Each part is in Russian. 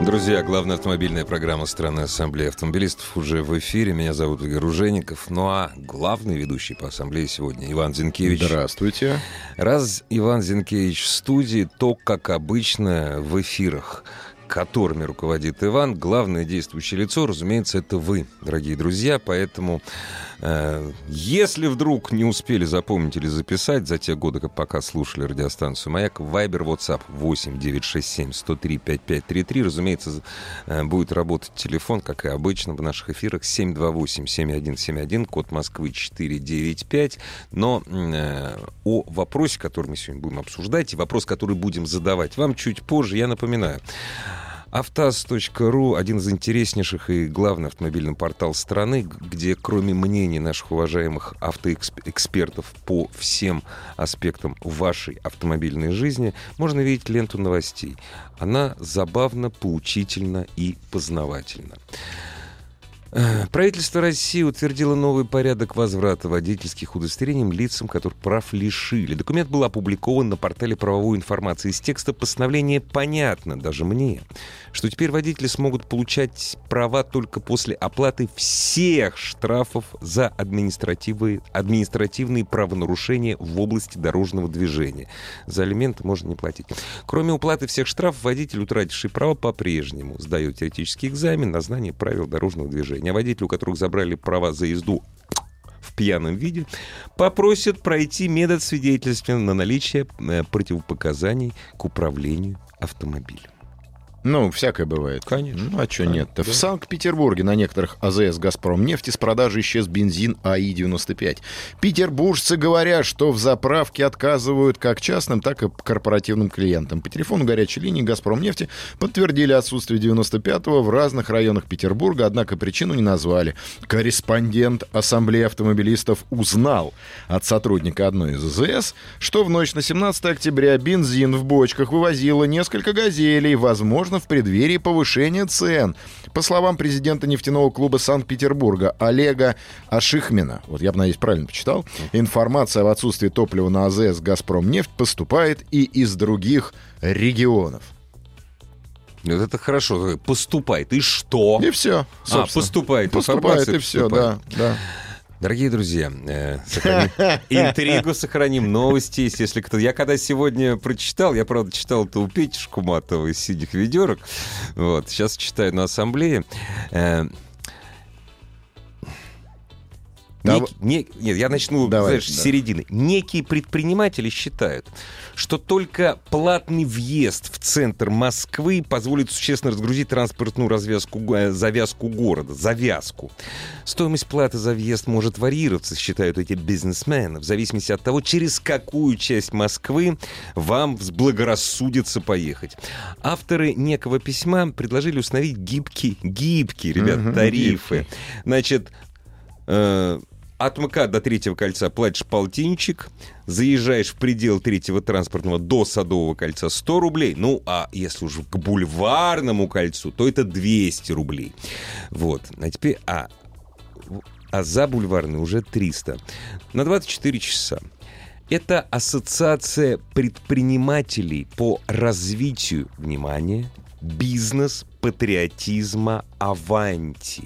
Друзья, главная автомобильная программа страны Ассамблеи автомобилистов уже в эфире. Меня зовут Игорь Ужеников. Ну а главный ведущий по Ассамблее сегодня Иван Зинкевич. Здравствуйте. Раз Иван Зинкевич в студии, то, как обычно, в эфирах которыми руководит Иван, главное действующее лицо, разумеется, это вы, дорогие друзья. Поэтому, если вдруг не успели запомнить или записать за те годы, пока слушали радиостанцию «Маяк», Вайбер, WhatsApp 8 967 103 5533. Разумеется, э, будет работать телефон, как и обычно в наших эфирах, 728 7171, код Москвы 495. Но э, о вопросе, который мы сегодня будем обсуждать, и вопрос, который будем задавать вам чуть позже, я напоминаю. Автаз.ру – один из интереснейших и главный автомобильный портал страны, где кроме мнений наших уважаемых автоэкспертов по всем аспектам вашей автомобильной жизни, можно видеть ленту новостей. Она забавно, поучительна и познавательна. Э, правительство России утвердило новый порядок возврата водительских удостоверений лицам, которых прав лишили. Документ был опубликован на портале правовой информации. Из текста постановления понятно, даже мне, что теперь водители смогут получать права только после оплаты всех штрафов за административные, административные правонарушения в области дорожного движения. За алименты можно не платить. Кроме уплаты всех штрафов, водитель, утративший право, по-прежнему сдает теоретический экзамен на знание правил дорожного движения а водителю, у которых забрали права за езду в пьяном виде, попросят пройти метод свидетельствования на наличие э, противопоказаний к управлению автомобилем. Ну, всякое бывает. Конечно. Ну, а что нет-то? Да. В Санкт-Петербурге на некоторых АЗС «Газпром» нефти с продажи исчез бензин АИ-95. Петербуржцы говорят, что в заправке отказывают как частным, так и корпоративным клиентам. По телефону горячей линии «Газпром» нефти подтвердили отсутствие 95-го в разных районах Петербурга, однако причину не назвали. Корреспондент Ассамблеи автомобилистов узнал от сотрудника одной из АЗС, что в ночь на 17 октября бензин в бочках вывозило несколько «Газелей», возможно, возможно, в преддверии повышения цен. По словам президента нефтяного клуба Санкт-Петербурга Олега Ашихмина, вот я бы, надеюсь, правильно почитал, информация об отсутствии топлива на АЗС «Газпром» нефть поступает и из других регионов. Вот это хорошо. Поступает. И что? И все. А, поступает. Поступает и все, да, да. Дорогие друзья, э, сохраним, интригу сохраним, новости есть. Если кто... Я когда сегодня прочитал, я, правда, читал это у Пети Шкуматова из «Синих ведерок», вот, сейчас читаю на ассамблее. Э, Нек, не, нет, я начну Давай, знаешь, да. с середины. Некие предприниматели считают, что только платный въезд в центр Москвы позволит существенно разгрузить транспортную развязку, э, завязку города, завязку. Стоимость платы за въезд может варьироваться, считают эти бизнесмены, в зависимости от того, через какую часть Москвы вам взблагорассудится поехать. Авторы некого письма предложили установить гибкие, гибкие, ребят, угу, тарифы. Гибкие. Значит, э, от МК до третьего кольца платишь полтинчик, заезжаешь в предел третьего транспортного до Садового кольца 100 рублей, ну, а если уже к бульварному кольцу, то это 200 рублей. Вот, а теперь, а, а за бульварный уже 300. На 24 часа. Это ассоциация предпринимателей по развитию, внимания бизнес, патриотизма, аванти.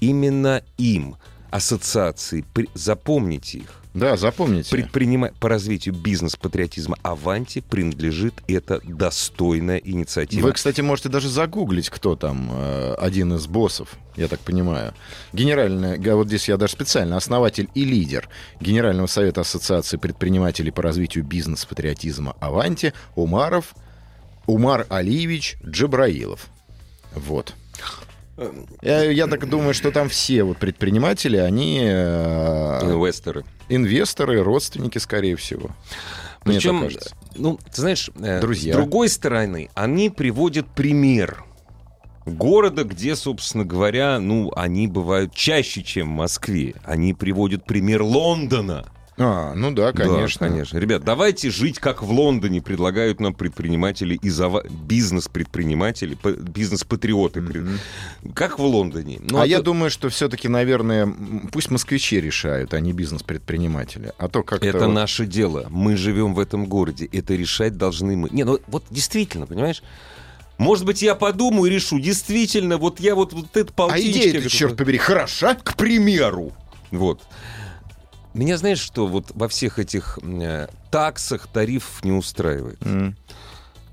Именно им – ассоциации. Запомните их. Да, запомните. Предпринима... По развитию бизнес-патриотизма Аванти принадлежит эта достойная инициатива. Вы, кстати, можете даже загуглить, кто там э, один из боссов, я так понимаю. Генеральный, вот здесь я даже специально, основатель и лидер Генерального совета Ассоциации предпринимателей по развитию бизнес-патриотизма Аванти Умаров, Умар Алиевич Джабраилов. Вот. Я, я так думаю, что там все вот предприниматели, они... Э, инвесторы. Инвесторы, родственники, скорее всего. города, где, собственно говоря, ну, они бывают чаще, чем в Москве. Они приводят пример Лондона. А, ну да, конечно. Да, конечно. Ребят, давайте жить как в Лондоне, предлагают нам предприниматели и зав... бизнес-предприниматели, бизнес-патриоты. Mm-hmm. Как в Лондоне. Ну, а, а я то... думаю, что все-таки, наверное, пусть москвичи решают, а не бизнес-предприниматели. А то как Это вот... наше дело. Мы живем в этом городе. Это решать должны мы. Не, ну вот действительно, понимаешь? Может быть, я подумаю и решу. Действительно, вот я вот, вот это полтинничка... А идея, черт побери, хороша, к примеру. Вот. Меня знаешь, что вот во всех этих э, таксах тарифов не устраивает? Mm.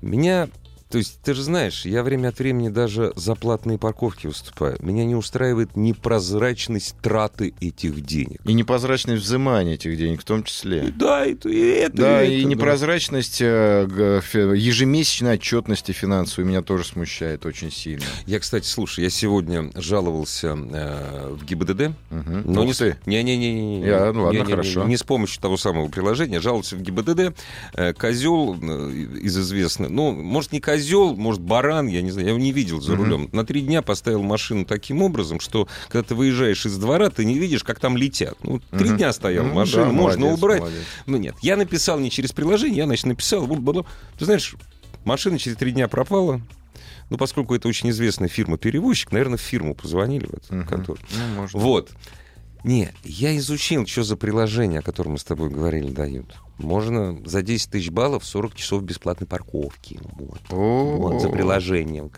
Меня то есть, ты же знаешь, я время от времени даже за платные парковки выступаю. Меня не устраивает непрозрачность траты этих денег. И непрозрачность взимания этих денег в том числе. И да, и, и это. Да, и, и это, непрозрачность да. ежемесячной отчетности финансовой меня тоже смущает очень сильно. Я, кстати, слушай, я сегодня жаловался э, в ГИБДД. Угу. Но не, ты. Не, не, не, не, не. Я, ну ладно, не, не, хорошо. Не, не с помощью того самого приложения. Жаловался в ГИБДД. Э, козел э, из известных. Ну, может, не козел козел, может, баран, я не знаю, я его не видел за рулем. На три дня поставил машину таким образом, что когда ты выезжаешь из двора, ты не видишь, как там летят. Ну, три дня стоял ну, машину, да, можно молодец, убрать. Молодец. Ну, нет, я написал не через приложение, я, значит, написал, ты знаешь, машина через три дня пропала, ну, поскольку это очень известная фирма-перевозчик, наверное, в фирму позвонили в эту uh-huh. контору. Ну, может. Вот. Не, я изучил, что за приложение, о котором мы с тобой говорили, дают. Можно за 10 тысяч баллов 40 часов бесплатной парковки. Вот. вот за приложением.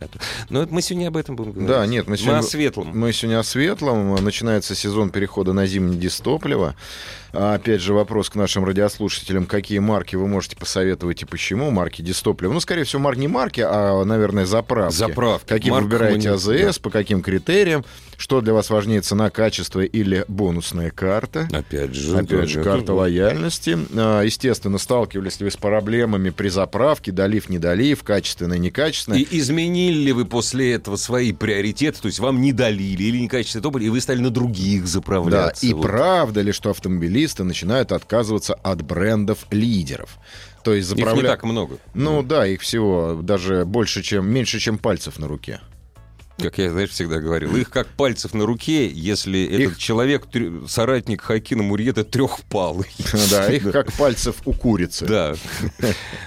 Но это мы сегодня об этом будем говорить. Да, нет, мы сегодня... Мы о светлом. Мы сегодня о светлом. Начинается сезон перехода на зимнее дистопливо. А, опять же, вопрос к нашим радиослушателям. Какие марки вы можете посоветовать и почему? Марки дистопливо. Ну, скорее всего, марки не марки, а, наверное, заправки. Заправки. Какие Марк выбираете АЗС, да. по каким критериям? Что для вас важнее, цена, качество или бонусная карта? Опять же. Опять же, карта лояльности. Естественно, сталкивались ли вы с проблемами при заправке, долив, не долив, качественно, некачественно. И изменили ли вы после этого свои приоритеты? То есть вам не долили или некачественное топливо, и вы стали на других заправляться? Да, и вот. правда ли, что автомобилисты начинают отказываться от брендов-лидеров? То есть заправля... Их не так много. Ну да, их всего даже больше, чем меньше, чем пальцев на руке как я, знаешь, всегда говорил, их как пальцев на руке, если их... этот человек, соратник Хакина Мурьета, трехпалый. Да, их как пальцев у курицы. Да.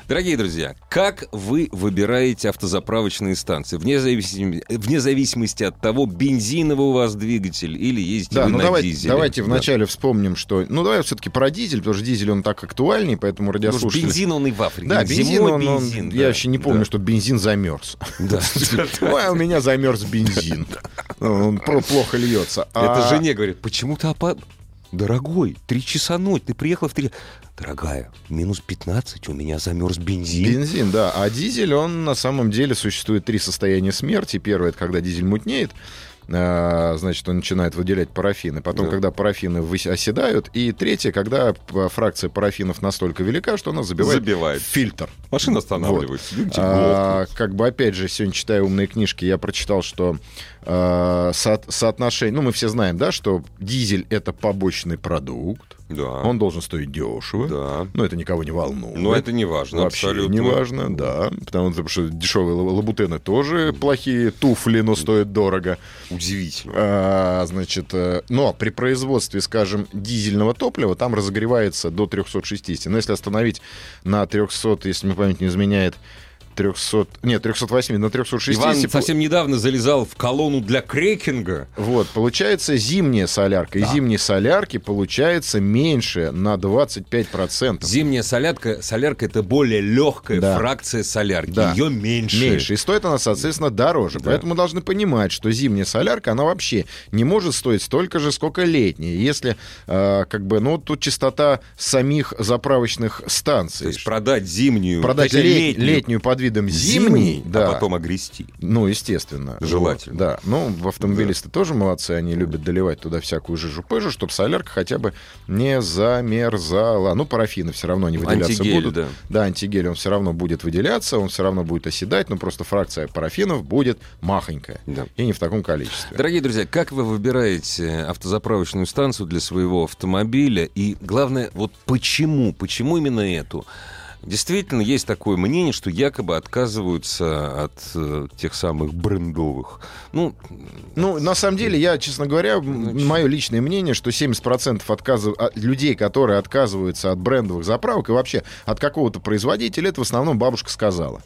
Дорогие друзья, как вы выбираете автозаправочные станции? Вне зависимости, вне зависимости от того, бензиновый у вас двигатель или ездите да, вы ну на давайте, дизеле. Давайте да. вначале вспомним, что... Ну, давай все-таки про дизель, потому что дизель, он так актуальней, поэтому радиослушатели... бензин, он и в Африке. Да, бензин, Зимой он, бензин. Да. Я вообще не помню, да. что бензин замерз. Да. у меня замерз замерз бензин. Он плохо льется. Это а жене говорит, почему ты опад... Дорогой, три часа ночь, ты приехал в три... Дорогая, минус 15, у меня замерз бензин. Бензин, да. А дизель, он на самом деле существует три состояния смерти. Первое, это когда дизель мутнеет. А, значит, он начинает выделять парафины. Потом, да. когда парафины оседают. И третье, когда фракция парафинов настолько велика, что она забивает, забивает. фильтр. Машина останавливается. Вот. А, как бы, опять же, сегодня читая умные книжки, я прочитал, что а, со соотношение... Ну, мы все знаем, да, что дизель — это побочный продукт. Да. Он должен стоить дешево. Да. Но это никого не волнует. Но это не важно. Вообще абсолютно. не важно, да. Потому что дешевые лабутены тоже плохие туфли, но стоят дорого. Удивительно. А, значит, э, но при производстве, скажем, дизельного топлива там разогревается до 360. Но если остановить на 300, если мне память не изменяет, 300, нет, 308 на 360. Иван совсем недавно залезал в колонну для крекинга. Вот, получается зимняя солярка. Да. И зимней солярки получается меньше на 25%. Зимняя солярка, солярка это более легкая да. фракция солярки. Да. Ее меньше. Меньше. И стоит она, соответственно, дороже. Да. Поэтому мы должны понимать, что зимняя солярка, она вообще не может стоить столько же, сколько летняя. Если, э, как бы, ну, тут частота самих заправочных станций. То есть продать зимнюю, продать лет, летнюю, летнюю под видом зимний, а да. а потом огрести. Ну, естественно. Желательно. Вот, да. Ну, автомобилисты да. тоже молодцы, они любят доливать туда всякую жижу-пыжу, чтобы солярка хотя бы не замерзала. Ну, парафины все равно не выделяться антигель, будут. Да. да, антигель, он все равно будет выделяться, он все равно будет оседать, но просто фракция парафинов будет махонькая. Да. И не в таком количестве. Дорогие друзья, как вы выбираете автозаправочную станцию для своего автомобиля? И главное, вот почему? Почему именно эту? Действительно, есть такое мнение, что якобы отказываются от э, тех самых брендовых. Ну, ну, на самом деле, я, честно говоря, значит... мое личное мнение, что 70% отказов... Людей, которые отказываются от брендовых заправок и вообще от какого-то производителя, это в основном бабушка сказала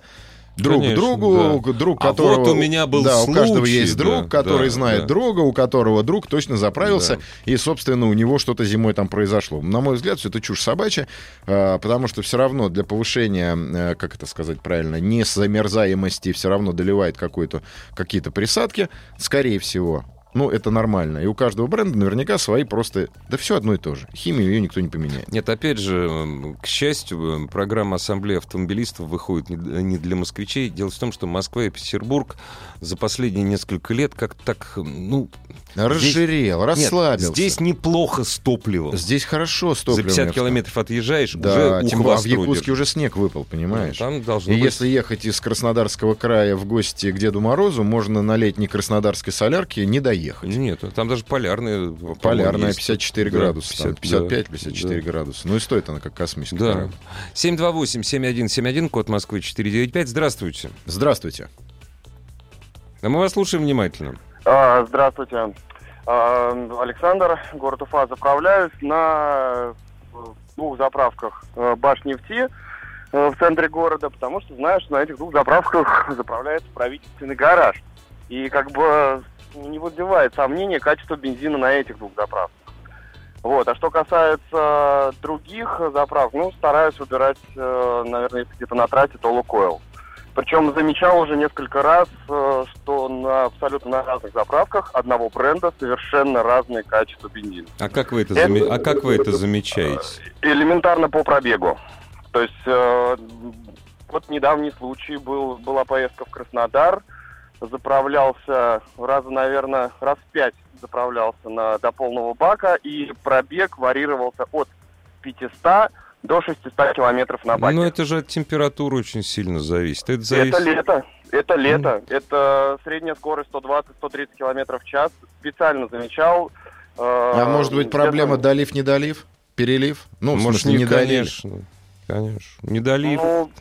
друг Конечно, другу, да. друг которого... А вот у меня был Да, случай, у каждого есть друг, да, который да, знает да. друга, у которого друг точно заправился, да. и, собственно, у него что-то зимой там произошло. На мой взгляд, все это чушь собачья, а, потому что все равно для повышения, э, как это сказать правильно, незамерзаемости все равно доливает какие-то присадки, скорее всего. Ну, это нормально. И у каждого бренда наверняка свои просто... Да все одно и то же. Химию ее никто не поменяет. Нет, опять же, к счастью, программа Ассамблеи автомобилистов выходит не для москвичей. Дело в том, что Москва и Петербург за последние несколько лет как так, ну... Разжирел, здесь... расслабился. Нет, здесь неплохо с топливом. Здесь хорошо с топливом. За 50 километров отъезжаешь, да, уже тем, а в Якутске уже снег выпал, понимаешь? Ну, там должно и быть... если ехать из Краснодарского края в гости к Деду Морозу, можно на летней краснодарской солярке не доехать. Нет, там даже полярные. Полярная 54 есть. градуса. Да, 50, 55-54 да. градуса. Ну и стоит она как космическая. Да. 728-7171, код Москвы 495. Здравствуйте. Здравствуйте. Да мы вас слушаем внимательно. А, здравствуйте. А, Александр, город Уфа. Заправляюсь на двух заправках э, Башнефти э, в центре города, потому что знаю, что на этих двух заправках заправляется правительственный гараж. И как бы не вызывает сомнения качество бензина на этих двух заправках. Вот. А что касается других заправок, ну, стараюсь выбирать, э, наверное, если где-то на трассе, то Лукойл. Причем замечал уже несколько раз, э, что на абсолютно на разных заправках одного бренда совершенно разные качества бензина. А как вы это, это... Заме... а как вы это замечаете? Элементарно по пробегу. То есть э, вот недавний случай был, была поездка в Краснодар, заправлялся раза, наверное, раз в пять заправлялся на, до полного бака, и пробег варьировался от 500 до 600 километров на баке. Ну, это же от температуры очень сильно зависит. Это, зависит... это лето. Это лето. Mm. Это средняя скорость 120-130 километров в час. Специально замечал. Э, а может быть проблема долив-недолив? Перелив? Ну, может, не, не конечно. Конечно. Недолив. Ну,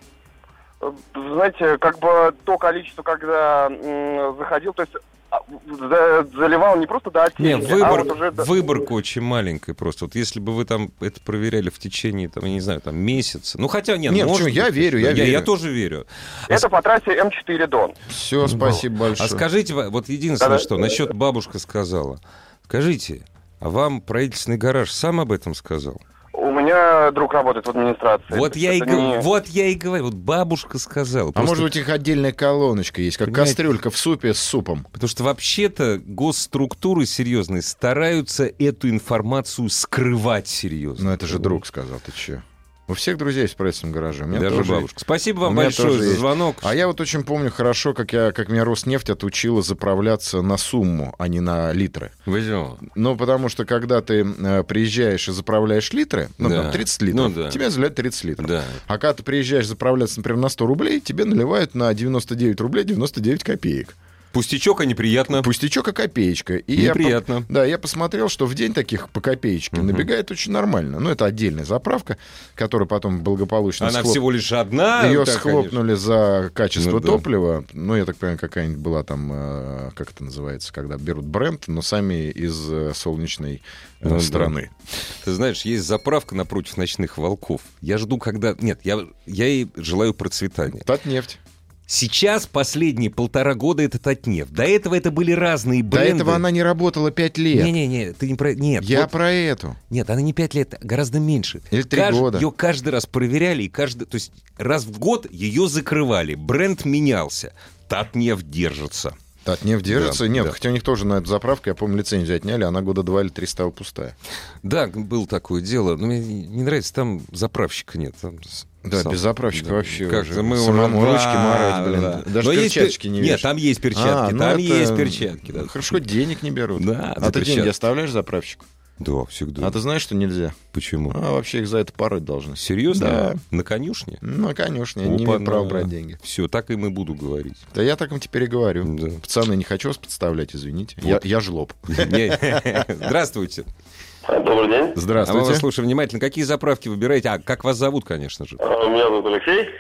знаете, как бы то количество, когда м, заходил, то есть а, заливал не просто до отсечки, Нет, выбор, а вот уже... выборка очень маленькая просто. Вот если бы вы там это проверяли в течение, там, я не знаю, там, месяца. Ну, хотя, нет, нет может, я верю, я, я верю. Я тоже верю. Это а... по трассе М4 Дон. Все, спасибо ну, большое. А скажите, вот единственное, да, что, да. насчет бабушка сказала. Скажите, а вам правительственный гараж сам об этом сказал? У меня друг работает в администрации. Вот, я и, не... вот я и говорю, вот бабушка сказала. А просто... может быть, их отдельная колоночка есть, как Понимаете? кастрюлька в супе с супом. Потому что вообще-то госструктуры серьезные стараются эту информацию скрывать серьезно. Ну это же друг сказал, ты че? У всех друзей есть в правительственном гараже. У меня Даже тоже бабушка. Спасибо вам большое за звонок. А я вот очень помню хорошо, как, я, как меня Роснефть отучила заправляться на сумму, а не на литры. Возьмем. Ну, потому что когда ты э, приезжаешь и заправляешь литры, ну, да. 30 литров, ну, да. тебе заливают 30 литров. Да. А когда ты приезжаешь заправляться, например, на 100 рублей, тебе наливают на 99 рублей 99 копеек. Пустячок, а неприятно. Пустячок, а копеечка. И неприятно. Я, да, я посмотрел, что в день таких по копеечке угу. набегает очень нормально. Ну, это отдельная заправка, которая потом благополучно... Она схлоп... всего лишь одна? Ее да, схлопнули конечно. за качество ну, топлива. Да. Ну, я так понимаю, какая-нибудь была там, э, как это называется, когда берут бренд, но сами из э, солнечной э, ну, страны. Да. Ты знаешь, есть заправка напротив ночных волков. Я жду, когда... Нет, я, я ей желаю процветания. Татнефть. Сейчас последние полтора года это Татнефть. До этого это были разные бренды. До этого она не работала пять лет. Не-не-не, ты не про... Нет. Я вот... про эту. Нет, она не пять лет, гораздо меньше. Или три Кажд... года. Ее каждый раз проверяли, и каждый... То есть раз в год ее закрывали. Бренд менялся. Татнефть держится. Татнефть держится? Да, Нет, да. хотя у них тоже на эту заправку, я помню, лицензию отняли, она года два или три стала пустая. Да, было такое дело. Но мне не нравится, там заправщика нет. Там да, Сам. без заправщика да. вообще как уже. Мы Самому уже... ручки марать, блин. Да. Даже Но перчатки есть... не вешают. Нет, там есть перчатки, а, ну там это... есть перчатки. Да. Хорошо, денег не берут. Да, а ты деньги оставляешь заправщику? Да, всегда. А ты знаешь, что нельзя? Почему? А вообще их за это пороть должны. Серьезно? Да. На конюшне? На конюшне. Опа, не имеют права брать деньги. Все, так и мы буду говорить. Да я так им теперь и говорю. Да. Пацаны, не хочу вас подставлять, извините. Вот. Я, я жлоб. Здравствуйте. Добрый день. Здравствуйте. А мы вас слушаем внимательно. Какие заправки выбираете? А как вас зовут, конечно же? А, меня зовут Алексей.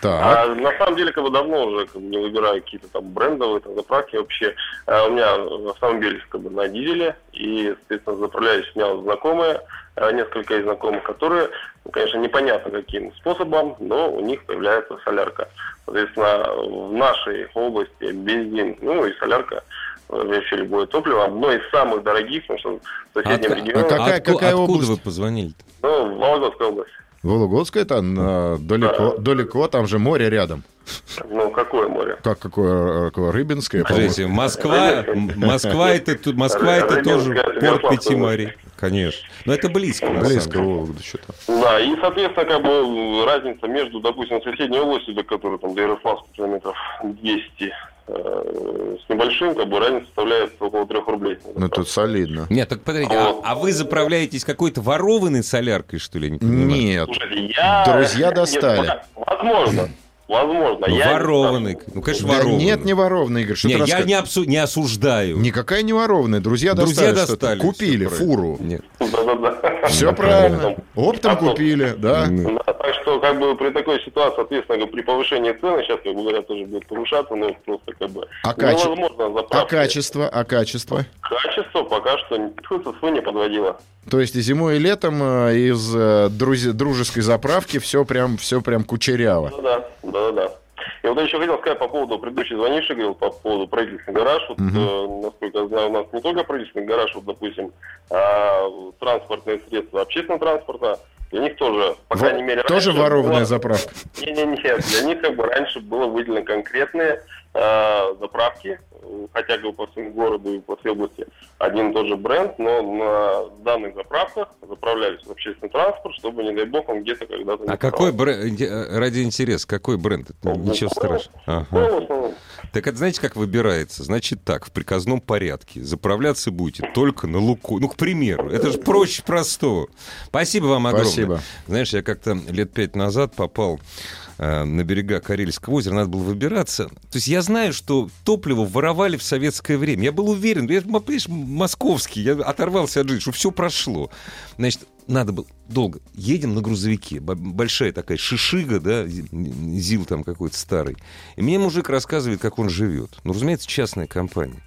Так. А, на самом деле, как бы давно уже как бы, не выбираю какие-то там брендовые там, заправки вообще. А, у меня автомобиль как бы на дизеле, и, соответственно, заправляюсь у меня знакомые, а, несколько из знакомых, которые, ну, конечно, непонятно каким способом, но у них появляется солярка. Соответственно, в нашей области бензин, ну и солярка вообще любое топливо, одно из самых дорогих, потому что в соседнем а, регионе... А какая, какая область? Откуда вы позвонили? -то? Ну, Вологодская область. Вологодская это на, далеко, да. далеко, там же море рядом. Ну, какое море? Как какое, какое Рыбинское? Подождите, Москва, Москва это, тут, Москва это тоже порт пяти морей. Конечно. Но это близко. Близко Вологда что-то. Да, и, соответственно, как бы разница между, допустим, соседней областью, до которой там до Ярославска километров 200, Э, с небольшим, как бы разница составляет около 3 рублей. Ну, тут солидно. Нет, так подождите, а, а вы заправляетесь какой-то ворованной соляркой, что ли? Не Нет. Слушайте, я... Друзья достали. Нет, возможно. Возможно. Ну, ворованный. Ну, конечно, да ворованный. Нет, не ворованный, Игорь. Что нет, я не, обсу... не осуждаю. Никакая не ворованная. Друзья, Друзья достали, достали Купили фуру. Нет. Все правильно. Оптом купили, да. Так что, как бы, при такой ситуации, соответственно, при повышении цены, сейчас, как бы говорят, тоже будет повышаться, но просто, как бы, а, каче... а качество? А качество? Качество пока что никто не подводило. То есть и зимой, и летом э, из э, дружеской заправки все прям, все прям кучеряво. Ну да, да, да. Вот я еще хотел сказать по поводу предыдущей звонившей, говорил по поводу правительственных гараж. Вот, угу. э, насколько я знаю, у нас не только правительственный гараж, вот, допустим, а, транспортные средства общественного транспорта, для них тоже, по крайней мере, Тоже ворованная была... заправка? Не-не-не, для них как бы раньше было выделено конкретные э, заправки, хотя бы по всему городу и по всей области один и тот же бренд, но на данных заправках заправлялись в общественный транспорт, чтобы, не дай бог, он где-то когда-то не А какой бренд, э, ради интереса, какой бренд? Ну, Ничего страшного. Ага. Так это знаете, как выбирается? Значит так, в приказном порядке. Заправляться будете только на луку. Ну, к примеру. Это же проще простого. Спасибо вам огромное. Спасибо. Знаешь, я как-то лет пять назад попал Э, на берега Карельского озера, надо было выбираться. То есть я знаю, что топливо воровали в советское время. Я был уверен, я, понимаешь, московский, я оторвался от жизни, что все прошло. Значит, надо было долго. Едем на грузовике, большая такая шишига, да, ЗИЛ там какой-то старый. И мне мужик рассказывает, как он живет. Ну, разумеется, частная компания.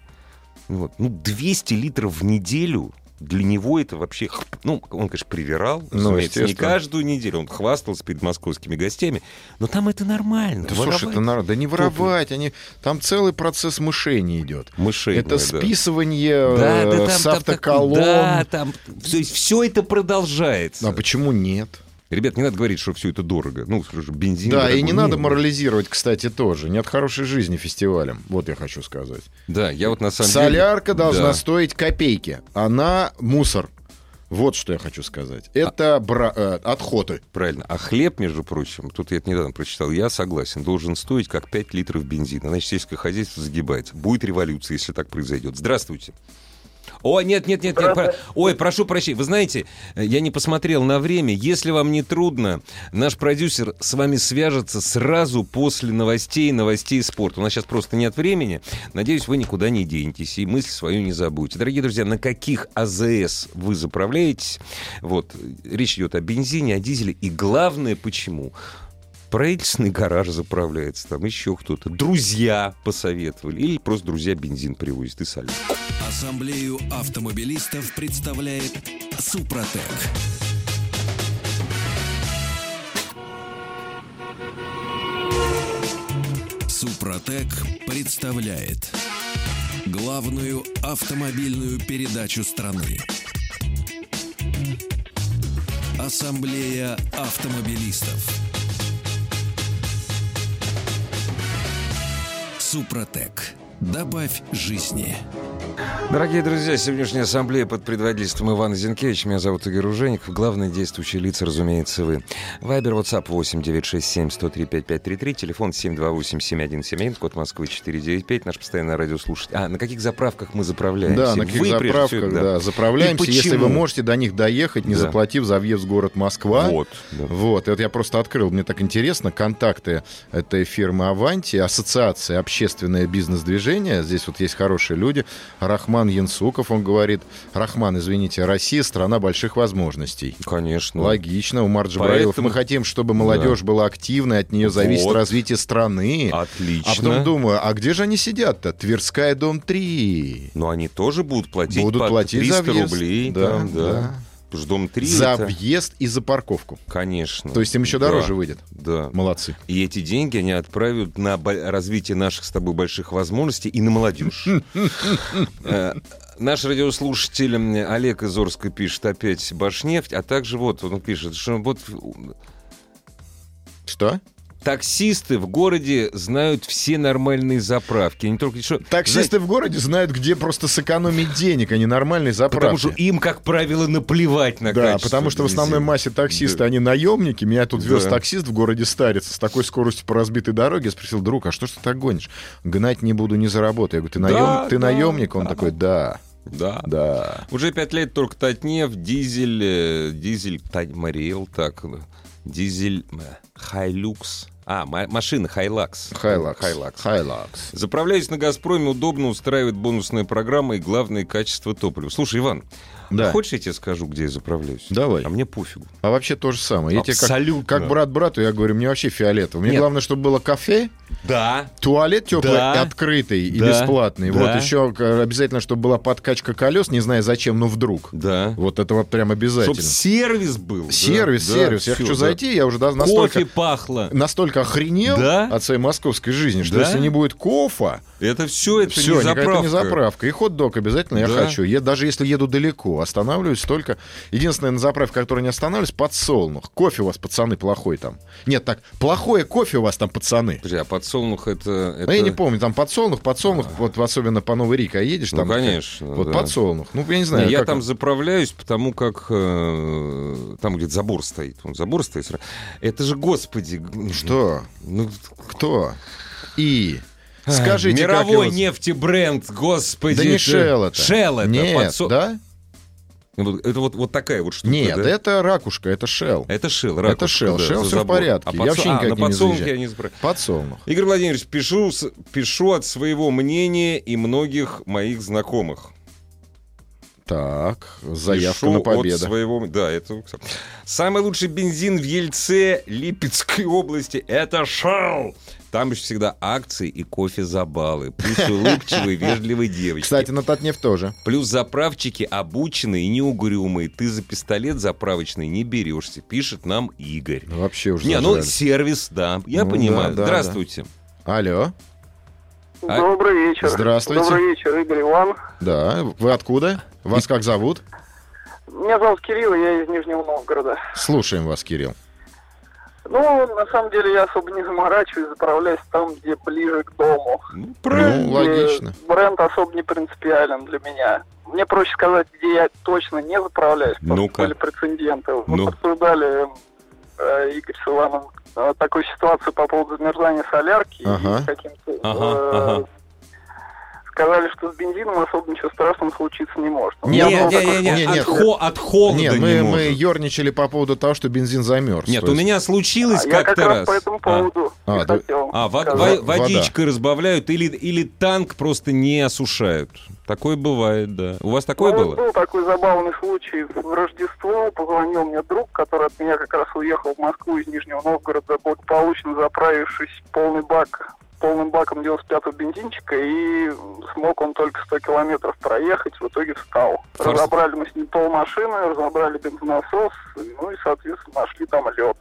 Вот. Ну, 200 литров в неделю для него это вообще... Ну, он, конечно, привирал, ну, не каждую неделю. Он хвастался перед московскими гостями. Но там это нормально. Да, слушай, это нормально. Да не воровать. Они... Там целый процесс мышения идет. Мышение, Это списывание да, да, там, с автоколонн. Да, там... То есть все это продолжается. А почему нет? Ребят, не надо говорить, что все это дорого. Ну, бензин. Да, дорогой. и не надо морализировать, кстати, тоже. Нет хорошей жизни фестивалем. Вот я хочу сказать. Да, я вот на самом Солярка деле... Солярка должна да. стоить копейки. Она мусор. Вот что я хочу сказать. Это а... бра... э, отходы. Правильно. А хлеб, между прочим, тут я это недавно прочитал, я согласен, должен стоить как 5 литров бензина. Значит, сельское хозяйство загибается. Будет революция, если так произойдет. Здравствуйте. О, нет, нет, нет, нет. Про... Ой, прошу прощения. Вы знаете, я не посмотрел на время. Если вам не трудно, наш продюсер с вами свяжется сразу после новостей, новостей спорта. У нас сейчас просто нет времени. Надеюсь, вы никуда не денетесь и мысль свою не забудете. Дорогие друзья, на каких АЗС вы заправляетесь? Вот, речь идет о бензине, о дизеле. И главное, почему? Правительственный гараж заправляется, там еще кто-то. Друзья посоветовали. Или просто друзья бензин привозят и солят. Ассамблею автомобилистов представляет Супротек. Супротек представляет главную автомобильную передачу страны. Ассамблея автомобилистов. Супротек. Добавь жизни. Дорогие друзья, сегодняшняя ассамблея под предводительством Ивана Зинкевича. Меня зовут Игорь Ужеников. Главные действующие лица, разумеется, вы. Вайбер, WhatsApp 8 967 103 5533, телефон 728 7171, код Москвы 495, наш постоянный радиослушатель. А, на каких заправках мы заправляемся? Да, на каких вы, заправках, это, да. да, заправляемся, если вы можете до них доехать, не да. заплатив за въезд в город Москва. Вот. Да. Вот, это я просто открыл, мне так интересно, контакты этой фирмы «Аванти», ассоциация «Общественное бизнес-движение», здесь вот есть хорошие люди, Рахман Янсуков, он говорит, Рахман, извините, Россия страна больших возможностей. Конечно. Логично. Умар Джабраилов, Поэтому... мы хотим, чтобы молодежь да. была активной, от нее зависит вот. развитие страны. Отлично. А потом думаю, а где же они сидят-то? Тверская, дом 3. Но они тоже будут платить будут платить 300 за рублей. Да, да. да. Потому что дом 3 За это... въезд и за парковку. Конечно. То есть им еще дороже да. выйдет. Да. Молодцы. И эти деньги они отправят на развитие наших с тобой больших возможностей и на молодежь. Э, наш радиослушатель Олег из Орска пишет опять Башнефть, а также вот он пишет, что вот... Что? Таксисты в городе знают все нормальные заправки. Они только что... Таксисты Знаете... в городе знают, где просто сэкономить денег, а не нормальные заправки. Потому что им, как правило, наплевать на Да, потому что в основной массе таксисты, да. они наемники. Меня тут вез да. таксист в городе Старец с такой скоростью по разбитой дороге. Я спросил, друг, а что ж ты так гонишь? Гнать не буду, не заработаю. Я говорю, ты, наем... да, ты да, наемник? Он да. такой, да. Да. Да. Уже пять лет только Татнефть, дизель, э, дизель, Марий Эл, так, дизель, э, Hilux, а, машина Hilux. Hilux. Hilux. Hilux. Заправляясь на «Газпроме», удобно устраивает бонусная программа и главное качество топлива. Слушай, Иван, да. Хочешь, я тебе скажу, где я заправляюсь? Давай. А мне пофигу. А вообще то же самое. Я Абсолютно. Тебе как, как брат брату, я говорю, мне вообще фиолетово. Мне Нет. главное, чтобы было кафе, да. туалет теплый да. и открытый, да. и бесплатный. Да. Вот еще обязательно, чтобы была подкачка колес, не знаю зачем, но вдруг. Да. Вот это вот прям обязательно. Чтобы сервис был. Сервис, да. сервис. Да, я все, хочу да. зайти, я уже да, настолько... Кофе пахло. Настолько охренел да? от своей московской жизни, что да? если не будет кофа... Это все, это все, не заправка. это не заправка. И хот-дог обязательно да. я хочу. Я, даже если еду далеко, останавливаюсь только... Единственное, на заправке, которая не останавливаюсь, подсолнух. Кофе у вас, пацаны, плохой там. Нет, так, плохое кофе у вас там, пацаны. Подожди, а подсолнух это... это... Ну, я не помню, там подсолнух, подсолнух, а... вот особенно по Новой Рике, а едешь там... Ну, конечно. Вот да. подсолнух. Ну, я не знаю. Я там он... заправляюсь, потому как э, там, где забор стоит. Он забор стоит. Это же, господи... Что? Ну, кто? И... Скажите, Мировой его... нефтебренд, господи. Да не Shell это. Shell это. Нет, подсо... да? Это вот, вот такая вот штука, Нет, да? это ракушка, это Shell. Это Shell, ракушка. Это Shell, да, Shell все в порядке. А я вообще а, на не подсолнухе не я не забрал. Подсолнух. Игорь Владимирович, пишу, пишу от своего мнения и многих моих знакомых. Так, заявка Пишу на победу. От своего... Да, это... Самый лучший бензин в Ельце Липецкой области — это Shell. Там же всегда акции и кофе за баллы. Плюс улыбчивые, вежливые девочки. Кстати, на Татнефть тоже. Плюс заправчики обученные и неугрюмые. Ты за пистолет заправочный не берешься, пишет нам Игорь. Ну, вообще уже Не, зажали. ну сервис, да, я ну, понимаю. Да, да, Здравствуйте. Да. Алло. А? Добрый вечер. Здравствуйте. Добрый вечер, Игорь Иван. Да, вы откуда? Вас как зовут? Меня зовут Кирилл, я из Нижнего Новгорода. Слушаем вас, Кирилл. Ну, на самом деле, я особо не заморачиваюсь, заправляюсь там, где ближе к дому. Ну, правильно. Ну, логично. Бренд особо не принципиален для меня. Мне проще сказать, где я точно не заправляюсь, ну были прецеденты. Мы ну. обсуждали, Игорь с Иваном, э, такую ситуацию по поводу замерзания солярки ага. и каким-то ага, э, ага сказали, что с бензином особо ничего страшного случиться не может. Нет, нет, нет, нет, нет, от, хо, от холода нет, мы, не мы ерничали по поводу того, что бензин замерз. Нет, у меня случилось а как-то я как раз. по этому поводу а, а, хотел а вод, вод, водичкой вода. разбавляют или, или танк просто не осушают. Такое бывает, да. У вас такое ну, было? Был такой забавный случай. В Рождество позвонил мне друг, который от меня как раз уехал в Москву из Нижнего Новгорода, благополучно заправившись полный бак полным баком 95-го бензинчика, и смог он только 100 километров проехать, в итоге встал. Форс... Разобрали мы с ним полмашины, разобрали бензонасос, ну и, соответственно, нашли там лед.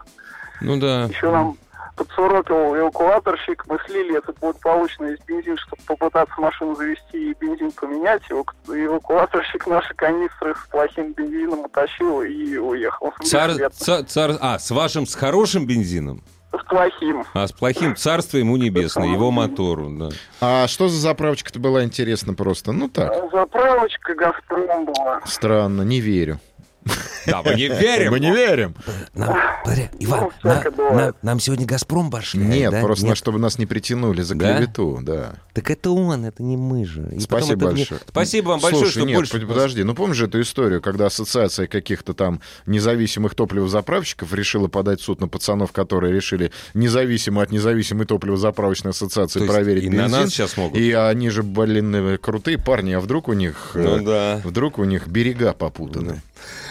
Ну да. Еще нам подсуропил эвакуаторщик, мы слили этот благополучно из бензин, чтобы попытаться машину завести и бензин поменять. Эвакуаторщик наши канистры с плохим бензином утащил и уехал. Цар, цар, цар, а, с вашим, с хорошим бензином? С плохим. А с плохим царство ему небесное, его мотору, да. А что за заправочка-то была интересна просто? Ну так. Заправочка «Газпром» была. Странно, не верю. Да, мы не верим. Мы не верим. Нам, Иван, ну, нам сегодня «Газпром» башляет, Нет, просто чтобы нас не притянули за клевету, да. Так это он, это не мы же. Спасибо большое. Спасибо вам большое, что нет, больше... подожди, ну помнишь эту историю, когда ассоциация каких-то там независимых топливозаправщиков решила подать суд на пацанов, которые решили независимо от независимой топливозаправочной ассоциации проверить и бензин. на нас сейчас могут. И они же, блин, крутые парни, а вдруг у них... Ну, э, да. Вдруг у них берега попутаны. Да.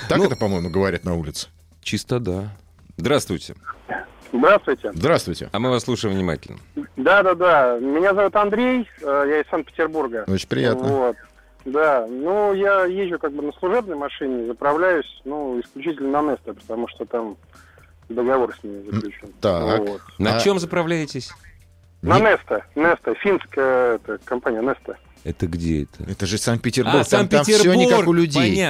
Так ну, это, по-моему, говорят на улице. Чисто да. Здравствуйте. Здравствуйте. Здравствуйте. А мы вас слушаем внимательно. Да, да, да. Меня зовут Андрей, э, я из Санкт-Петербурга. Очень приятно. Вот. Да, ну я езжу как бы на служебной машине, заправляюсь, ну, исключительно на Несто, потому что там договор с ними заключен. Так. Вот. На а... чем заправляетесь? На Несто. Несто, финская это, компания Несто. Это где это? Это же Санкт-Петербург. А, Санкт-Петербург. Там, все не как у людей.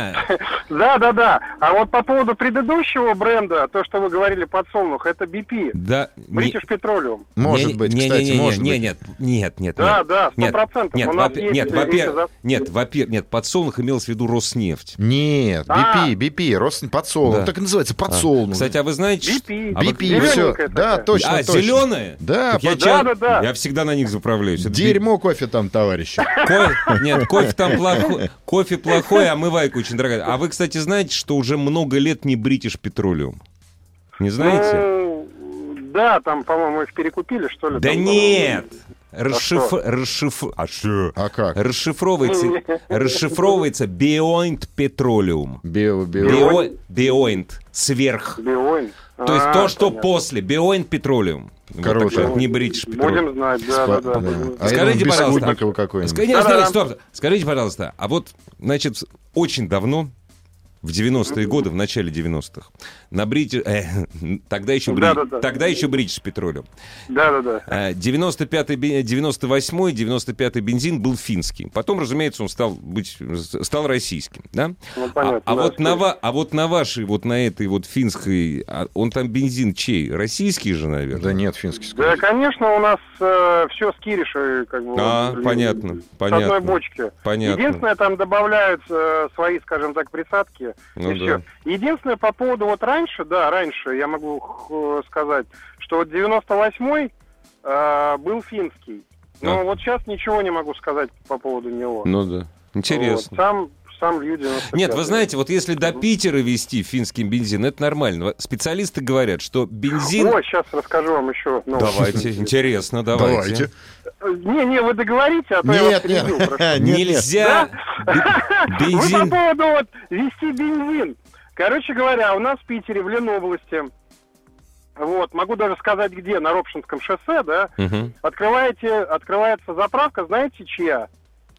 Да, да, да. А вот по поводу предыдущего бренда, то, что вы говорили, подсолнух, это BP. Да. British Petroleum. Может быть, не, кстати, не, не, может не, быть. Нет, нет, нет. Да, нет. да, сто процентов. Нет, нет, во-первых, нет, во-первых, нет, подсолнух имелось в виду Роснефть. Нет, BP, а. BP, Рос... подсолнух. Так и называется, подсолнух. А. Кстати, а вы знаете... BP, BP, все. Да, точно, А, зеленые? Да, да, да. Я всегда на них заправляюсь. Дерьмо кофе там, товарищи. Нет, кофе там плохой, кофе плохой, а омывайка очень дорогая. А вы, кстати, знаете, что уже много лет не British Petroleum? Не знаете? Ну, да, там, по-моему, их перекупили, что ли? Да там, нет! Расшиф... А Расшиф... А что? А как? Расшифровывается, расшифровывается Beyond Petroleum. Био, био. Beyond. Сверх. Beyond. То есть то, что после. Beyond Petroleum. Короче. Вот не British Petroleum. Будем знать, да, да, да. А Скажите, пожалуйста. какой-нибудь. Стоп. Скажите, пожалуйста, а вот, значит, очень давно, в 90-е годы, в начале 90-х, на Брити... Э, тогда еще, Бри... да, да, да. тогда еще British Petroleum. Да, да, да. 95-й, 98-й, 95-й бензин был финский. Потом, разумеется, он стал, быть, стал российским. Да? Ну, понятно, а, а, да, вот на, а вот на вашей, вот на этой вот финской, а он там бензин чей? Российский же, наверное? Да нет, финский. Скорее. Да, конечно, у нас э, все с Киришей, как бы. А, вот, понятно, с понятно. одной бочки. Понятно. Единственное, там добавляют э, свои, скажем так, присадки. Ну, и да. все. Единственное, по поводу вот раньше, да, раньше, я могу э, сказать, что вот 98-й э, был финский. Но А. вот сейчас ничего не могу сказать по поводу него. Ну да. Интересно. Вот. Сам, Лью 95-й. Нет, вы знаете, вот если до Питера вести финский бензин, это нормально. Специалисты говорят, что бензин... Ой, сейчас расскажу вам еще. новость. Давайте, интересно, давайте. Не-не, вы договорите, а то я Нет, вас перебью нет. нет. Нельзя бе- Вы по бензин... поводу вот вести бензин. Короче говоря, у нас в Питере, в Ленобласти, вот, могу даже сказать где, на Ропшинском шоссе, да, Мгм. открываете, открывается заправка, знаете, чья? Вот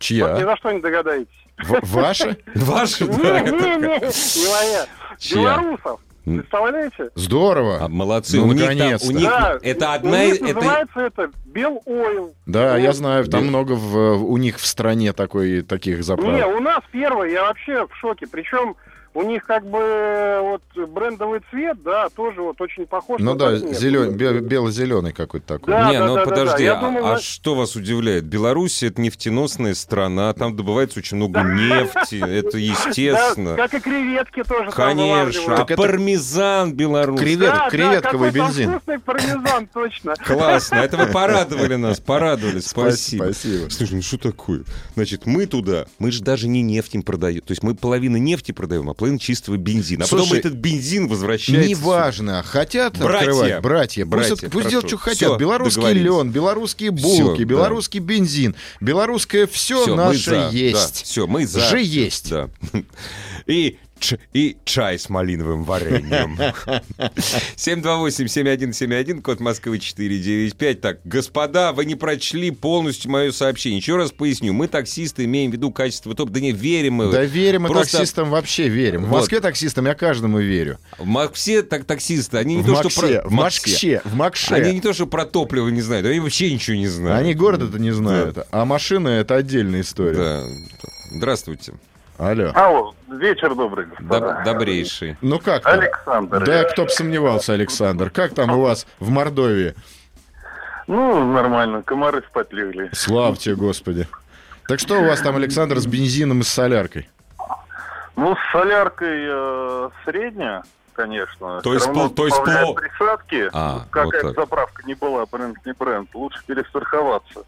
ни Чья? за что не догадаетесь. Ваши, Не, да, не, это- не, не моя. Белорусов. Представляете? Здорово. А, молодцы. Ну, у них там- наконец-то. у них Да, это одна... них Это... называется это Бел Ойл. Да, я знаю, там Бе- много в- у них в стране такой, таких Не, заправок. у нас первый, я вообще в шоке. Причем у них как бы вот брендовый цвет, да, тоже вот очень похож. Ну на да, зелен, бе- бело-зеленый какой-то такой. Да, не, ну да, подожди, да. Я а, думал, а что вас удивляет? Беларусь это нефтеносная страна, там добывается очень много нефти, это естественно. Да, как и креветки тоже Конечно, а пармезан Да, да, креветковый бензин. вкусный пармезан, точно. Классно, это вы порадовали нас, порадовали, спасибо. Спасибо. Слушай, ну что такое? Значит, мы туда, мы же даже не нефть им продаем. То есть мы половину нефти продаем, а половину чистого бензина. А потом Слушай, этот бензин возвращается. Неважно, хотят Братья. открывать, братья, Братья, пусть, пусть делают, что хотят. Всё, белорусский лен, белорусские булки, Всё, белорусский бензин, белорусское все, мы наше за, есть. все, мы за. Же есть. Да. И, ч- и чай с малиновым вареньем. 728-7171, код Москвы 495. Так, господа, вы не прочли полностью мое сообщение. Еще раз поясню. Мы, таксисты, имеем в виду качество топ. Да не, верим мы. Да верим мы Просто таксистам, вообще верим. В. Москве таксистам я каждому верю. в Мо- все так, таксисты, они не В то, Максе, что про... в Макше, в Макше. Они не то, что про топливо не знают, они вообще ничего не знают. Они город-то не знают, а машина это отдельная история. Да. Здравствуйте. Алло. Алло, вечер добрый, Доб- добрейший. Ну как там? Александр. Да, кто бы сомневался, Александр. Как там у вас в Мордовии? Ну, нормально, комары спать легли. Славьте, Господи. Так что у вас там, Александр, с бензином и с соляркой? Ну, с соляркой э, средняя, конечно. То есть, по, то есть по... присадки, а, какая вот заправка не была, бренд не бренд, лучше перестраховаться,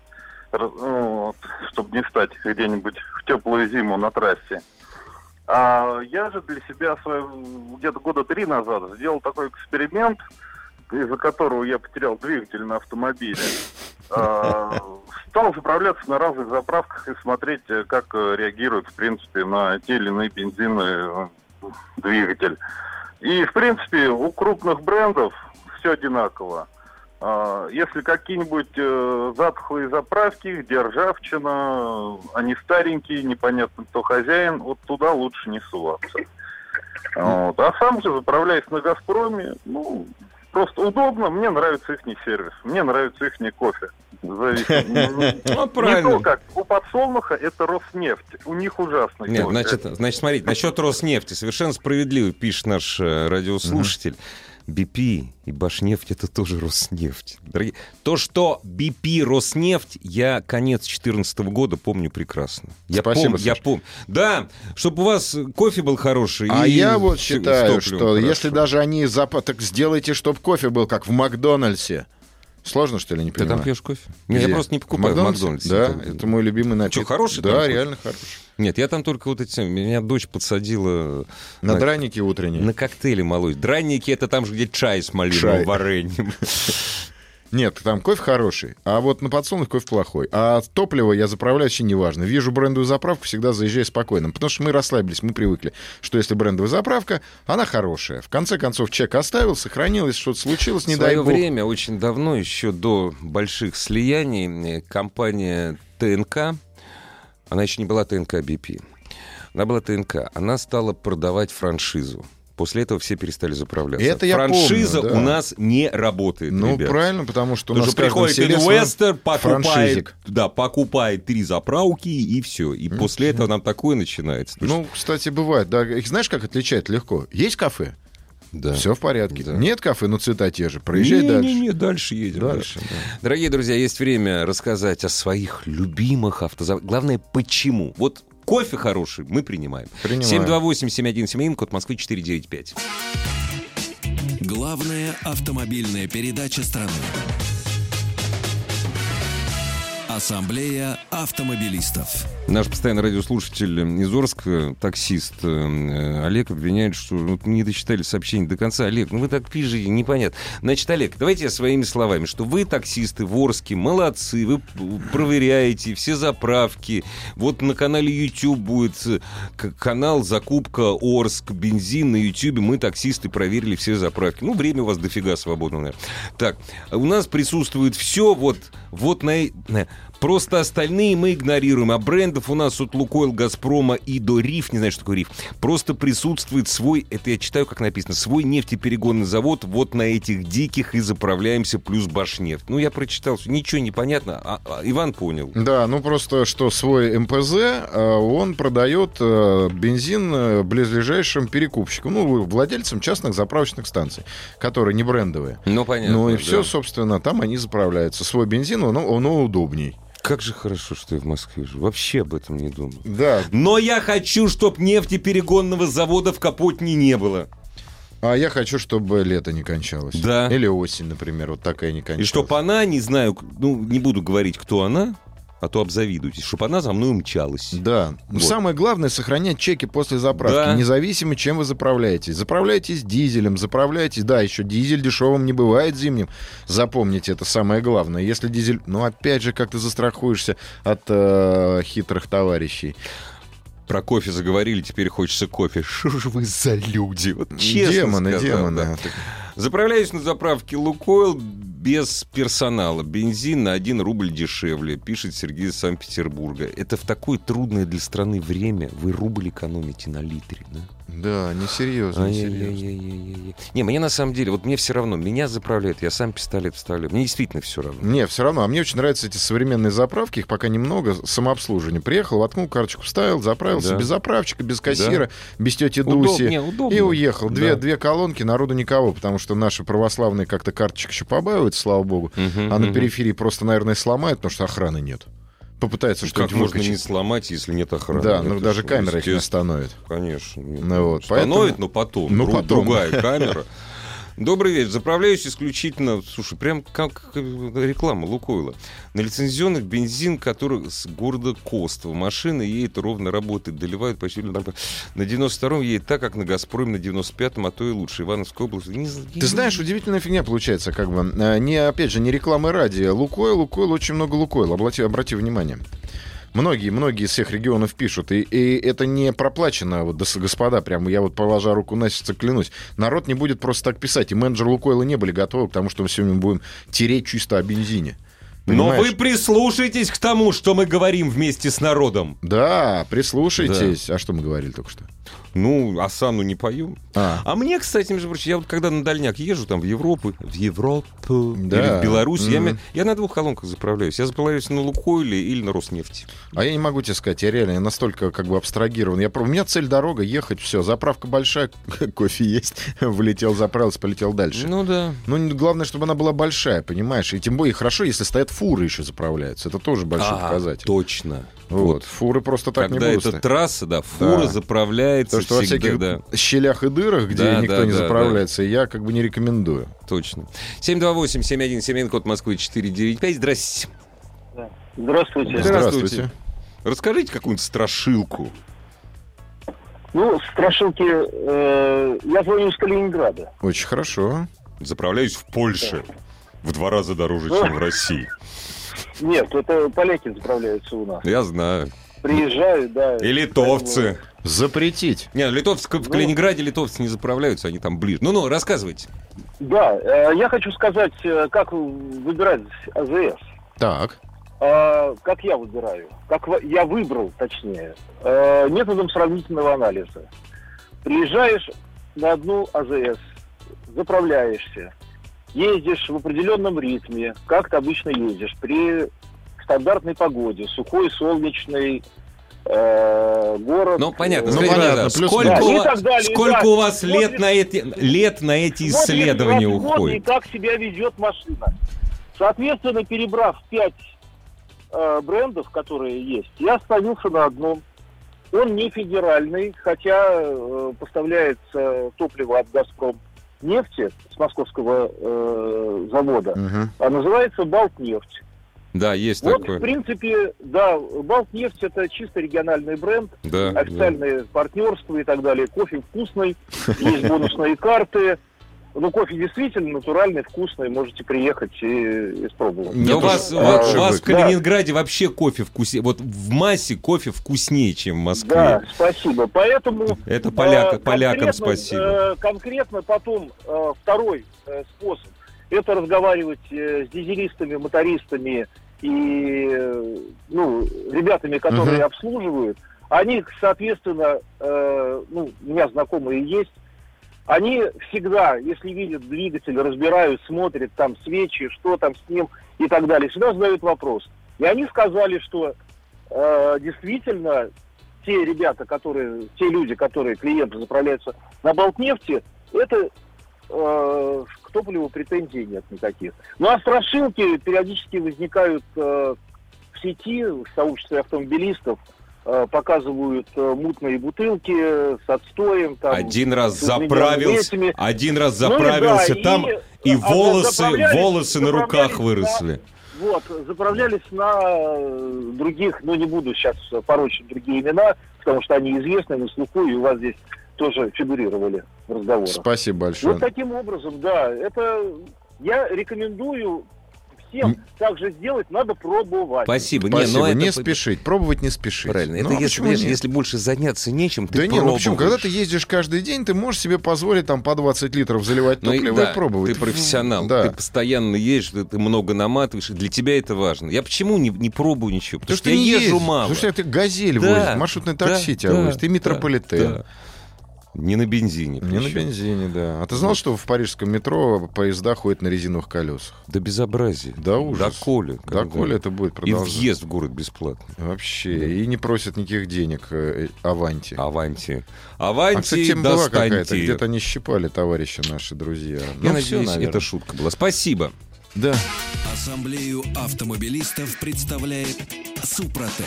ну, вот, чтобы не стать где-нибудь теплую зиму на трассе. А я же для себя где-то года три назад сделал такой эксперимент, из-за которого я потерял двигатель на автомобиле. А, стал заправляться на разных заправках и смотреть, э, как э, реагирует, в принципе, на те или иные бензины э, двигатель. И, в принципе, у крупных брендов все одинаково. А, если какие-нибудь затхлые заправки, где ржавчина, они старенькие, непонятно кто хозяин, вот туда лучше не суваться. Вот. А сам же, заправляясь на «Газпроме», ну, Просто удобно, мне нравится их сервис, мне нравится их кофе. Зависит. Ну, правильно. Не то, как у подсолнуха это Роснефть. У них ужасно. Нет, значит, значит, смотрите, насчет Роснефти совершенно справедливо пишет наш э, радиослушатель. BP и Башнефть это тоже Роснефть. Дорогие, то, что BP Роснефть, я конец 2014 года помню прекрасно. Я Спасибо, пом, я помню. Да, чтобы у вас кофе был хороший. А я вот считаю, что хорошо. если даже они запад, так сделайте, чтобы кофе был как в Макдональдсе. Сложно, что ли, не понимаю? Ты там пьешь кофе? Нет, я просто не покупаю в Макдональдсе. Да, это мой любимый напиток. Что, хороший? Да, реально хороший. Нет, я там только вот эти... Меня дочь подсадила... На, на драники утренние? На коктейли малой. Драники — это там же, где чай с малиновым вареньем. Нет, там кофе хороший, а вот на подсолнух кофе плохой. А топливо я заправляю вообще неважно. Вижу брендовую заправку, всегда заезжаю спокойно. Потому что мы расслабились, мы привыкли, что если брендовая заправка, она хорошая. В конце концов, чек оставил, сохранил, если что-то случилось, не дай бог. Время, очень давно, еще до больших слияний, компания ТНК, она еще не была ТНК BP, она была ТНК, она стала продавать франшизу. После этого все перестали заправляться. Это я Франшиза помню, да. у нас не работает. Ну, ребят. правильно, потому что у нас приходит инвестор, покупает, да, покупает три заправки и все. И mm-hmm. после этого нам такое начинается. Ну, кстати, бывает. Да. Их знаешь, как отличать легко? Есть кафе? Да. Все в порядке. Да. Нет кафе, но цвета те же. Проезжай не, дальше. Не, не, дальше едем. Дальше, дальше. Да. Дорогие друзья, есть время рассказать о своих любимых автозаводах. Главное, почему. Вот Кофе хороший мы принимаем. принимаем. 728-7171, код Москвы 495. Главная автомобильная передача страны. Ассамблея автомобилистов. Наш постоянный радиослушатель из Орска, таксист э, Олег, обвиняет, что ну, не дочитали сообщение до конца. Олег, ну вы так пишете, непонятно. Значит, Олег, давайте я своими словами, что вы, таксисты в Орске, молодцы, вы проверяете все заправки. Вот на канале YouTube будет э, канал «Закупка Орск», бензин на YouTube. Мы, таксисты, проверили все заправки. Ну, время у вас дофига свободно, наверное. Так, у нас присутствует все вот, вот на Просто остальные мы игнорируем. А брендов у нас от Лукойл, Газпрома и до Риф, не знаю, что такое Риф, просто присутствует свой, это я читаю, как написано, свой нефтеперегонный завод вот на этих диких и заправляемся плюс Башнефть. Ну, я прочитал, ничего не понятно, а, а Иван понял. Да, ну просто, что свой МПЗ, э, он продает э, бензин э, близлежащим перекупщикам, ну, владельцам частных заправочных станций, которые не брендовые. Ну, понятно. Ну, и да. все, собственно, там они заправляются. Свой бензин, он, он удобней. Как же хорошо, что я в Москве живу. Вообще об этом не думал. Да. Но я хочу, чтобы нефтеперегонного завода в Капотне не было. А я хочу, чтобы лето не кончалось. Да. Или осень, например, вот такая не кончалась. И чтобы она, не знаю, ну, не буду говорить, кто она, а то обзавидуйтесь, чтобы она за мной умчалась. Да. Вот. Самое главное сохранять чеки после заправки, да. независимо, чем вы заправляетесь. Заправляйтесь дизелем, заправляйтесь, да, еще дизель дешевым не бывает зимним. Запомните, это самое главное. Если дизель, ну опять же, как ты застрахуешься от э, хитрых товарищей. Про кофе заговорили, теперь хочется кофе. Что же вы за люди? Вот честно демоны, сказал, демоны. Да. Заправляюсь на заправке Лукойл без персонала. Бензин на 1 рубль дешевле, пишет Сергей из Санкт-Петербурга. Это в такое трудное для страны время вы рубль экономите на литре, да? Да, несерьезно, несерьезно. Не, мне на самом деле, вот мне все равно, меня заправляют, я сам пистолет вставляю. Мне действительно все равно. Не, все равно. А мне очень нравятся эти современные заправки, их пока немного, самообслуживание. Приехал, воткнул карточку, вставил, заправился да. без заправщика, без кассира, да. без тети Дуси. Удоб... Не, удобно. И уехал. Две, да. две колонки, народу никого, потому что наши православные как-то карточек еще побаиваются, слава богу. Угу, а на периферии просто, наверное, сломают, потому что охраны нет. попытается что-нибудь Как можно не сломать, если нет охраны? Да, ну даже камера их не остановит. Конечно. Ну, вот, Остановит, поэтому... но потом. Ну, потом. Другая камера. Добрый вечер. Заправляюсь исключительно, слушай, прям как реклама Лукойла. На лицензионных бензин, который с города Костово. Машина едет ровно, работает, доливают почти на 92-м едет так, как на Газпроме на 95-м, а то и лучше. Ивановская область. Не. Ты знаешь, удивительная фигня получается, как бы. А, не, опять же, не рекламы ради. Лукойл, Лукойл, очень много Лукойла. Обрати, обрати внимание. Многие, многие из всех регионов пишут, и, и это не проплачено, вот, господа, прямо я вот, положа руку на сердце, клянусь. Народ не будет просто так писать, и менеджеры Лукойла не были готовы к тому, что мы сегодня будем тереть чисто о бензине. Понимаешь? Но вы прислушайтесь к тому, что мы говорим вместе с народом. Да, прислушайтесь. Да. А что мы говорили только что? Ну, Асану не пою. А. а мне, кстати, между прочим, я вот когда на дальняк езжу, там, в Европу, в Европу да. или в Беларусь, mm. я, я на двух колонках заправляюсь. Я заправляюсь на Лукойле или на Роснефти. А я не могу тебе сказать, я реально я настолько как бы абстрагирован. Я, у меня цель дорога, ехать, все, заправка большая, кофе есть, влетел, заправился, полетел дальше. Ну да. Ну, главное, чтобы она была большая, понимаешь? И тем более хорошо, если стоят фуры еще заправляются. Это тоже большой а, показатель. Точно. Вот. вот. Фуры просто так Когда не будут. Когда это трасса, да, фура да. заправляется То, что всегда, во всяких да. щелях и дырах, где да, никто да, не да, заправляется, да. я как бы не рекомендую. Точно. 728-7171, код Москвы 495. Здрасте. Здравствуйте. Здравствуйте. Расскажите какую-нибудь страшилку. Ну, страшилки... Э, я звоню из Калининграда. Очень хорошо. Заправляюсь в Польше. Да. В два раза дороже, чем в России. Нет, это поляки заправляются у нас. Я знаю. Приезжают, да. И литовцы. Запретить. Нет, литовцы в ну, Калининграде литовцы не заправляются, они там ближе. Ну-ну, рассказывайте. Да, э, я хочу сказать, э, как выбирать АЗС. Так. А, как я выбираю, как я выбрал, точнее, э, методом сравнительного анализа. Приезжаешь на одну АЗС, заправляешься, ездишь в определенном ритме, как ты обычно ездишь, при стандартной погоде, сухой, солнечный, э, город. Ну, понятно. Ну, понятно. Плюс сколько да, у, вас, далее, сколько да. у вас смотрит, лет, на эти, лет на эти исследования уходит? И как себя ведет машина. Соответственно, перебрав пять э, брендов, которые есть, я остановился на одном. Он не федеральный, хотя э, поставляется топливо от «Газпром» нефти с московского э, завода, угу. а называется «Балтнефть». Да, есть вот, такое. в принципе, да, Балтнефть это чисто региональный бренд, да, официальное да. партнерство и так далее. Кофе вкусный, есть бонусные карты. Ну, кофе действительно натуральный, вкусный, можете приехать и, испробовать. Да у вас, а, вас, у вас в Калининграде да. вообще кофе вкуснее, вот в массе кофе вкуснее, чем в Москве. Да, спасибо. Поэтому... Это поляк, э, полякам спасибо. Э, конкретно потом э, второй э, способ, это разговаривать э, с дизелистами, мотористами и э, ну, ребятами, которые uh-huh. обслуживают. Они, соответственно, э, ну, у меня знакомые есть, они всегда, если видят двигатель, разбирают, смотрят там свечи, что там с ним и так далее, всегда задают вопрос. И они сказали, что э, действительно те ребята, которые, те люди, которые клиенты заправляются на Балтнефти, это э, к топливу претензий нет никаких. Ну а страшилки периодически возникают э, в сети, в сообществе автомобилистов, показывают э, мутные бутылки с отстоем. Там, один раз заправился, один раз заправился ну, да, там, и, и а волосы, волосы на руках выросли. На, вот, заправлялись на э, других, ну не буду сейчас порочить другие имена, потому что они известны на слуху, и у вас здесь тоже фигурировали в разговорах. Спасибо большое. Вот таким образом, да, это я рекомендую всем так же сделать, надо пробовать. Спасибо. Спасибо. Не, но не это... спешить. Пробовать не спешить. Правильно. Ну, это если, понимаешь, если больше заняться нечем, ты Да нет, ну почему? Когда ты ездишь каждый день, ты можешь себе позволить там по 20 литров заливать ну топливо ну, и, да, и пробовать. Ты профессионал. Да. Ты постоянно едешь, ты, ты много наматываешь. Для тебя это важно. Я почему не, не пробую ничего? Потому, Потому что, что я езжу мало. Слушай, ты газель да, возишь, маршрутный такси да, тебя да, возишь, ты метрополитен. Да, да. Не на бензине. Не на бензине, да. А ты знал, что в парижском метро поезда ходят на резиновых колесах? Да безобразие. Да ужас. Да коли. Да коли это будет продолжаться. И въезд в город бесплатный. Вообще. Да. И не просят никаких денег э, Аванти. Аванти. Аванти, а, кстати, тема была какая-то. Где-то не щипали товарищи наши друзья. Я ну, надеюсь, все, это шутка была. Спасибо. Да. Ассамблею автомобилистов представляет Супротек.